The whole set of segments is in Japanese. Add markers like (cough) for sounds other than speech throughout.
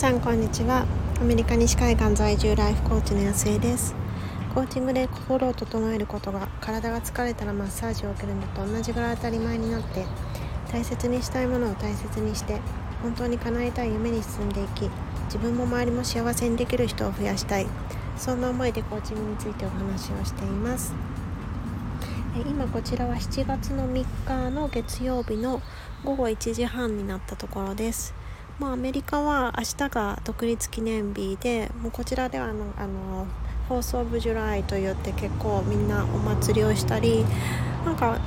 さんこんにちは。アメリカ西海岸在住ライフコーチの安江です。コーチングで心を整えることが体が疲れたらマッサージを受けるのと同じぐらい当たり前になって大切にしたいものを大切にして本当に叶えたい夢に進んでいき自分も周りも幸せにできる人を増やしたい。そんな思いでコーチングについてお話をしています。今こちらは7月の3日の月曜日の午後1時半になったところです。まあ、アメリカは明日が独立記念日でもうこちらではあのあの Fourth of July といって結構みんなお祭りをしたりなんか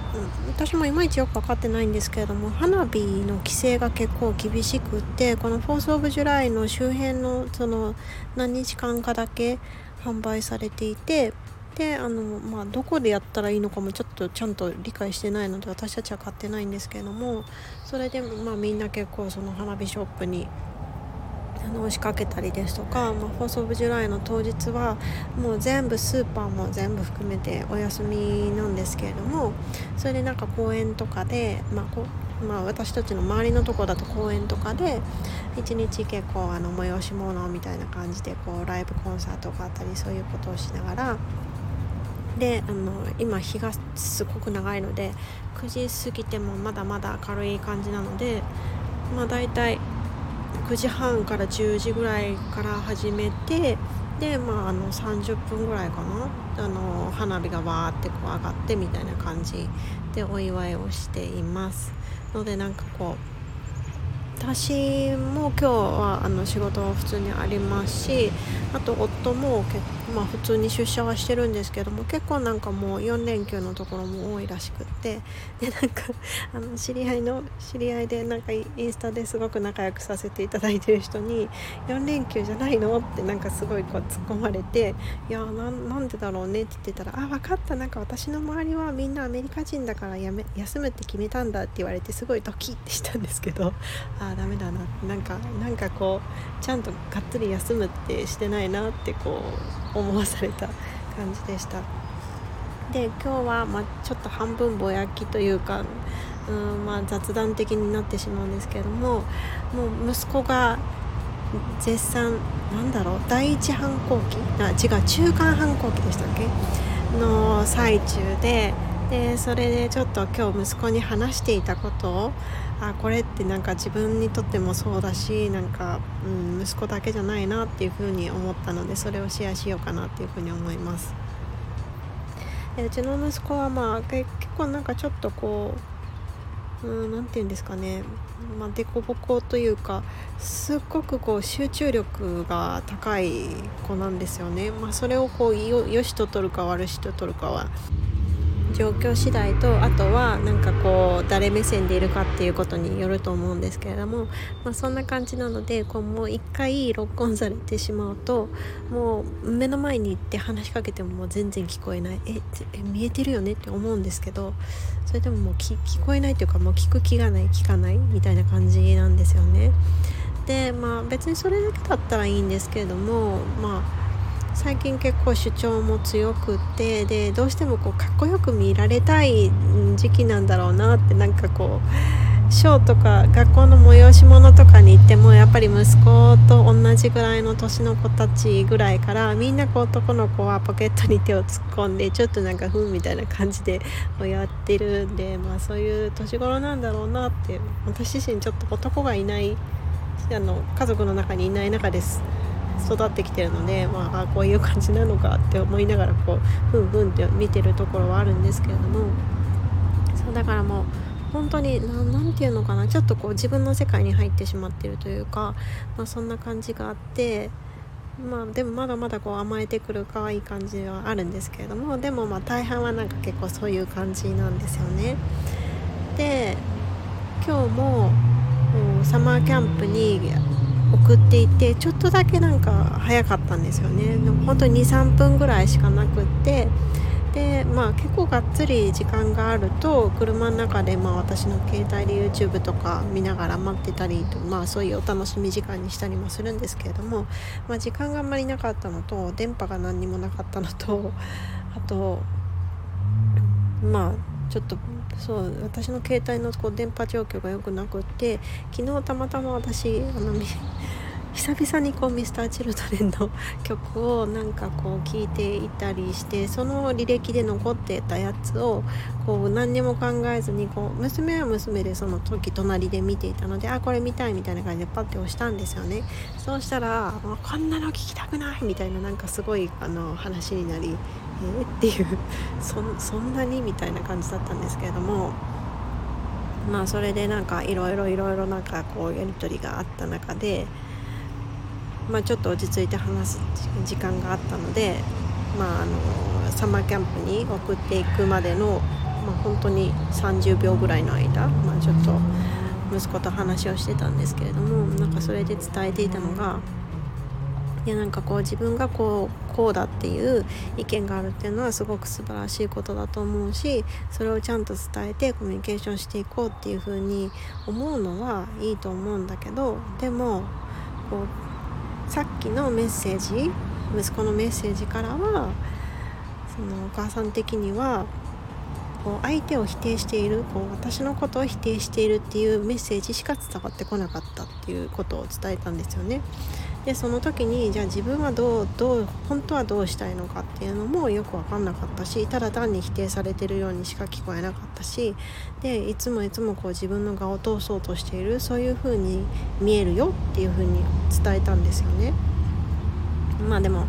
私もいまいちよく分かってないんですけれども花火の規制が結構厳しくってこの Fourth of July の周辺のその何日間かだけ販売されていてであの、まあ、どこでやったらいいのかもちょっとちゃんと理解してないので私たちは買ってないんですけれどもそれで、まあ、みんな結構その花火ショップにあの押しかけたりですとか、まあ、 Fourth of July の当日はもう全部スーパーも全部含めてお休みなんですけれどもそれでなんか公園とかで、まあこまあ、私たちの周りのとこだと公園とかで一日結構あの催し物みたいな感じでこうライブコンサートがあったりそういうことをしながらであの今日がすごく長いので9時過ぎてもまだまだ明るい感じなのでまあ大体9時半から10時ぐらいから始めてでまああの30分ぐらいかな。あの花火がわーってこう上がってみたいな感じでお祝いをしています。のでなんかこう私も今日はあの仕事普通にありますしあと夫も結まあ、普通に出社はしてるんですけども結構なんかもう4連休のところも多いらしくって。でなんか (laughs) あの知り合いの知り合いでなんかインスタですごく仲良くさせていただいてる人に「4連休じゃないの?」ってなんかすごいこう突っ込まれて「いやなんでだろうね」って言ってたら「あ分かった。なんか私の周りはみんなアメリカ人だからやめ休むって決めたんだ」って言われてすごいドキッてしたんですけど。(laughs) ああダメだななんかなんかこうちゃんとがっつり休むってしてないなってこう思思わされた感じでした。で今日はまちょっと半分ぼやきというかうんまあ雑談的になってしまうんですけれどももう息子が絶賛なんだろう第一反抗期？あ違う中間反抗期でしたっけ？の最中ででそれでちょっと今日息子に話していたことをあこれってなんか自分にとってもそうだしなんか、うん、息子だけじゃないなっていうふうに思ったのでそれをシェアしようかなっていうふうに思います。でうちの息子はまあ結構なんかちょっとこう何て言うんですかね。まあ、凸凹というかすっごくこう集中力が高い子なんですよね、まあ、それをこうよしと取るか悪しと取るかは。状況次第とあとはなんかこう誰目線でいるかっていうことによると思うんですけれども、まあ、そんな感じなのでこうもう一回ロックオンされてしまうともう目の前に行って話しかけてももう全然聞こえないえ見えてるよねって思うんですけどそれでももう聞こえないというかもう聞く気がない聞かないみたいな感じなんですよね。でまあ別にそれだけだったらいいんですけれどもまあ最近結構主張も強くてでどうしてもこうかっこよく見られたい時期なんだろうなってなんかこうショーとか学校の催し物とかに行ってもやっぱり息子と同じぐらいの年の子たちぐらいからみんなこう男の子はポケットに手を突っ込んでちょっとなんかふんみたいな感じでやってるんでまあそういう年頃なんだろうなって私自身ちょっと男がいないあの家族の中にいない中です。育ってきてるので、まあ、こういう感じなのかって思いながらこうふんふんって見てるところはあるんですけれどもそうだからもう本当に何て言うのかなちょっとこう自分の世界に入ってしまってるというか、まあ、そんな感じがあってまあでもまだまだこう甘えてくる可愛い感じはあるんですけれどもでもまあ大半はなんか結構そういう感じなんですよね。で今日もサマーキャンプに送っていてちょっとだけなんか早かったんですよね。でも本当に23分ぐらいしかなくって。でまあ結構がっつり時間があると車の中でまあ私の携帯で YouTube とか見ながら待ってたりとまあそういうお楽しみ時間にしたりもするんですけれども、まあ、時間があんまりなかったのと電波が何にもなかったのと (laughs) あとまあちょっとそう私の携帯のこう電波状況が良くなくって昨日たまたま私あの (laughs) 久々にこう Mr.Children の曲をなんかこう聴いていたりしてその履歴で残ってたやつをこう何にも考えずにこう娘は娘でその時隣で見ていたのであこれ見たいみたいな感じでパッて押したんですよね。そうしたらこんなの聞きたくないみたいななんかすごいあの話になりえー、っていうそ (laughs) そんなにみたいな感じだったんですけれどもまあそれでなんかいろいろいろいろなんかこうやり取りがあった中でまあ、ちょっと落ち着いて話す時間があったので、まあ、あのサマーキャンプに送っていくまでの、まあ、本当に30秒ぐらいの間、まあ、ちょっと息子と話をしてたんですけれどもなんかそれで伝えていたのが。いやなんかこう自分がこうこうだっていう意見があるっていうのはすごく素晴らしいことだと思うしそれをちゃんと伝えてコミュニケーションしていこうっていうふうに思うのはいいと思うんだけどでもこうさっきのメッセージ息子のメッセージからはそのお母さん的にはこう相手を否定しているこう私のことを否定しているっていうメッセージしか伝わってこなかったっていうことを伝えたんですよね。でその時にじゃあ自分はどうどう本当はどうしたいのかっていうのもよく分かんなかったしただ単に否定されてるようにしか聞こえなかったしでいつもいつもこう自分の顔を通そうとしているそういう風に見えるよっていう風に伝えたんですよね。まあでも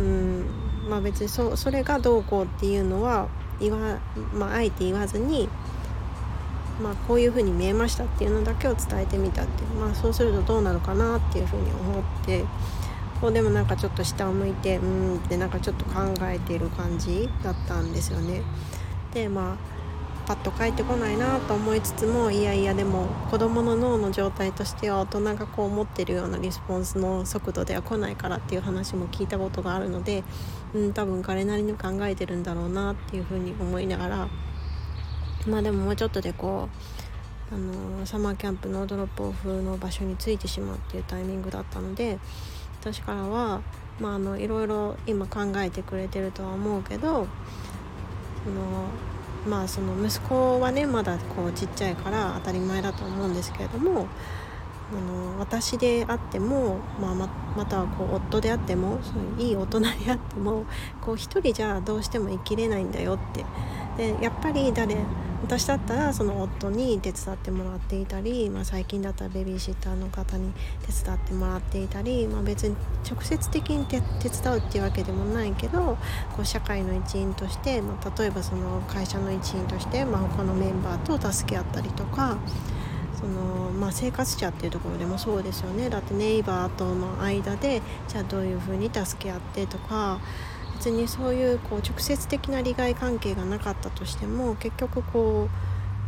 うんまあ別にそそれがどうこうっていうのは言わ、まあ、あえて言わずにまあ、こういう風に見えましたっていうのだけを伝えてみたっていう、まあ、そうするとどうなるかなっていう風に思ってこうでもなんかちょっと下を向いてうんってなんかちょっと考えている感じだったんですよね。でまあパッと帰ってこないなと思いつつもいやいやでも子どもの脳の状態としては大人がこう思ってるようなリスポンスの速度では来ないからっていう話も聞いたことがあるので、うん、多分彼なりに考えてるんだろうなっていうふうに思いながらまあでももうちょっとでこうあのサマーキャンプのドロップオフの場所に着いてしまうっていうタイミングだったので私からは、まあ、あのいろいろ今考えてくれてるとは思うけどそのまあその息子はねまだこうちっちゃいから当たり前だと思うんですけれどもあの私であっても、まあ、ままたはこう夫であってもそういい大人であってもこう一人じゃどうしても生きれないんだよって。でやっぱり誰私だったらその夫に手伝ってもらっていたり、まあ、最近だったらベビーシッターの方に手伝ってもらっていたり、まあ、別に直接的に手伝うっていうわけでもないけどこう社会の一員として、まあ、例えばその会社の一員として、まあ、他のメンバーと助け合ったりとか。そのまあ、生活者っていうところでもそうですよねだってネイバーとの間でじゃあどういうふうに助け合ってとか別にそういうこう直接的な利害関係がなかったとしても結局こ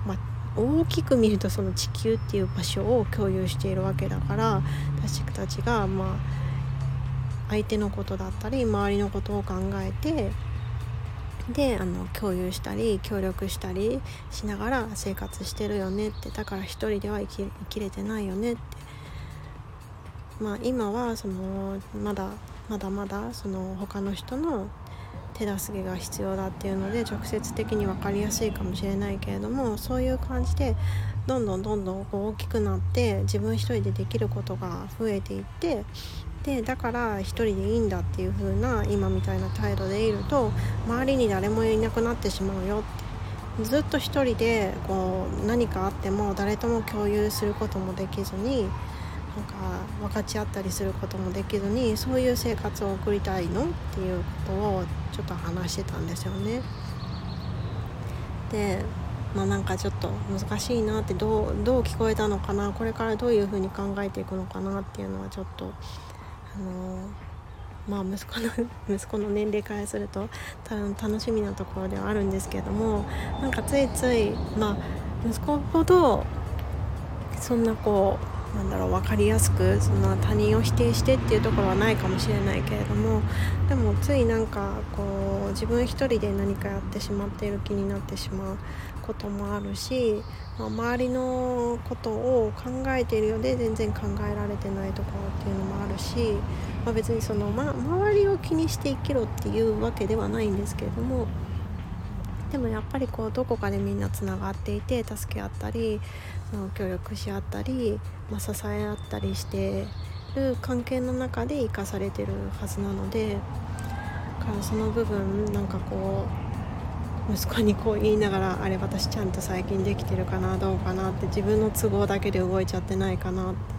う、まあ、大きく見るとその地球っていう場所を共有しているわけだから私たちがまあ相手のことだったり周りのことを考えてであの共有したり協力したりしながら生活してるよねってだから一人では生き生きれてないよねって。まあ今はそのまだまだまだその他の人の手助けが必要だっていうので直接的に分かりやすいかもしれないけれどもそういう感じでどんどんどんどんこう大きくなって自分一人でできることが増えていってでだから一人でいいんだっていう風な今みたいな態度でいると周りに誰もいなくなってしまうよって。ずっと一人でこう何かあっても誰とも共有することもできずに分かち合ったりすることもできずにそういう生活を送りたいのっていうことをちょっと話してたんですよね。でまあなんかちょっと難しいなってどうどう聞こえたのかなこれからどういうふうに考えていくのかなっていうのはちょっとあのまあ息子の (laughs) 息子の年齢からすると楽しみなところではあるんですけどもなんかついついまあ息子ほどそんなこうなんだろう分かりやすくその他人を否定してっていうところはないかもしれないけれどもでもついなんかこう自分一人で何かやってしまっている気になってしまうこともあるし、まあ、周りのことを考えているようで全然考えられてないところっていうのもあるし、まあ、別にその、ま、周りを気にして生きろっていうわけではないんですけれども。でもやっぱりこうどこかでみんなつながっていて助け合ったり協力し合ったり、まあ、支え合ったりしてる関係の中で生かされてるはずなのでからその部分なんかこう息子にこう言いながらあれ私ちゃんと最近できてるかなどうかなって自分の都合だけで動いちゃってないかなって、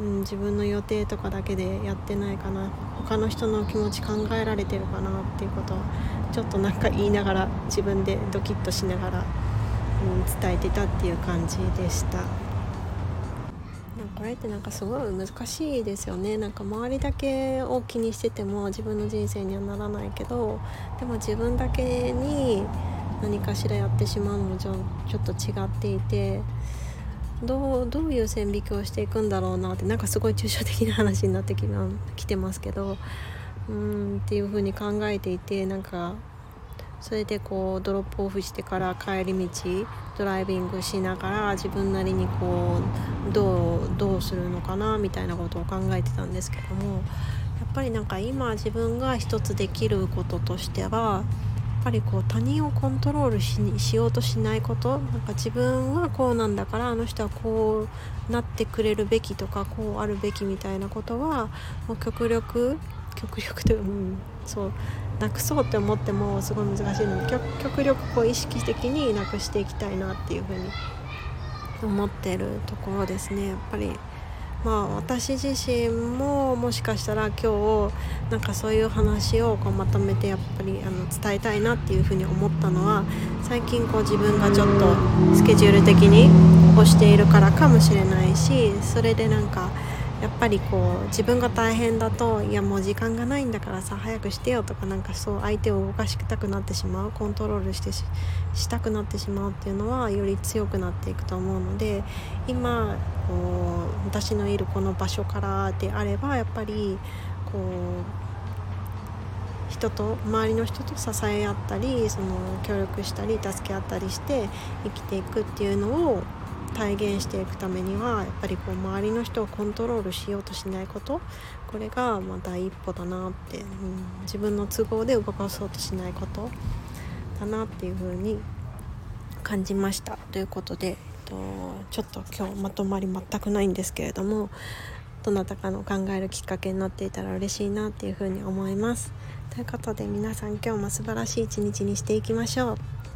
うん、自分の予定とかだけでやってないかな他の人の気持ち考えられてるかなっていうことをちょっとなんか言いながら自分でドキッとしながら、うん、伝えてたっていう感じでした。これってなんかすごい難しいですよねなんか周りだけを気にしてても自分の人生にはならないけどでも自分だけに何かしらやってしまうのもちょちょっと違っていてどうどういう線引きをしていくんだろうなってなんかすごい抽象的な話になってききてますけどうんっていうふうに考えていてなんかそれでこうドロップオフしてから帰り道ドライビングしながら自分なりにこうどうどうするのかなみたいなことを考えてたんですけどもやっぱりなんか今自分が一つできることとしてはぱりこう他人をコントロールししようとしないことなんか自分はこうなんだからあの人はこうなってくれるべきとかこうあるべきみたいなことはもう極力極力という、うん、そうなくそうって思ってもすごい難しいので極力こう意識的になくしていきたいなっていうふうに思ってるところですねやっぱり。まあ私自身ももしかしたら今日なんかそういう話をこうまとめてやっぱりあの伝えたいなっていうふうに思ったのは最近こう自分がちょっとスケジュール的に押しているからかもしれないしそれでなんかやっぱりこう自分が大変だといやもう時間がないんだからさ早くしてよとかなんかそう相手を動かしたくなってしまうコントロールしてしたくなってしまうっていうのはより強くなっていくと思うので今こう私のいるこの場所からであればやっぱりこう人と周りの人と支え合ったりその協力したり助け合ったりして生きていくっていうのを体現していくためにはやっぱりこう周りの人をコントロールしようとしないこと。これがま第一歩だなって、うん、自分の都合で動かそうとしないこと。だなっていう風に感じました。ということで、えっと、ちょっと今日まとまり全くないんですけれどもどなたかの考えるきっかけになっていたら嬉しいなっていう風に思います。ということで皆さん今日も素晴らしい一日にしていきましょう。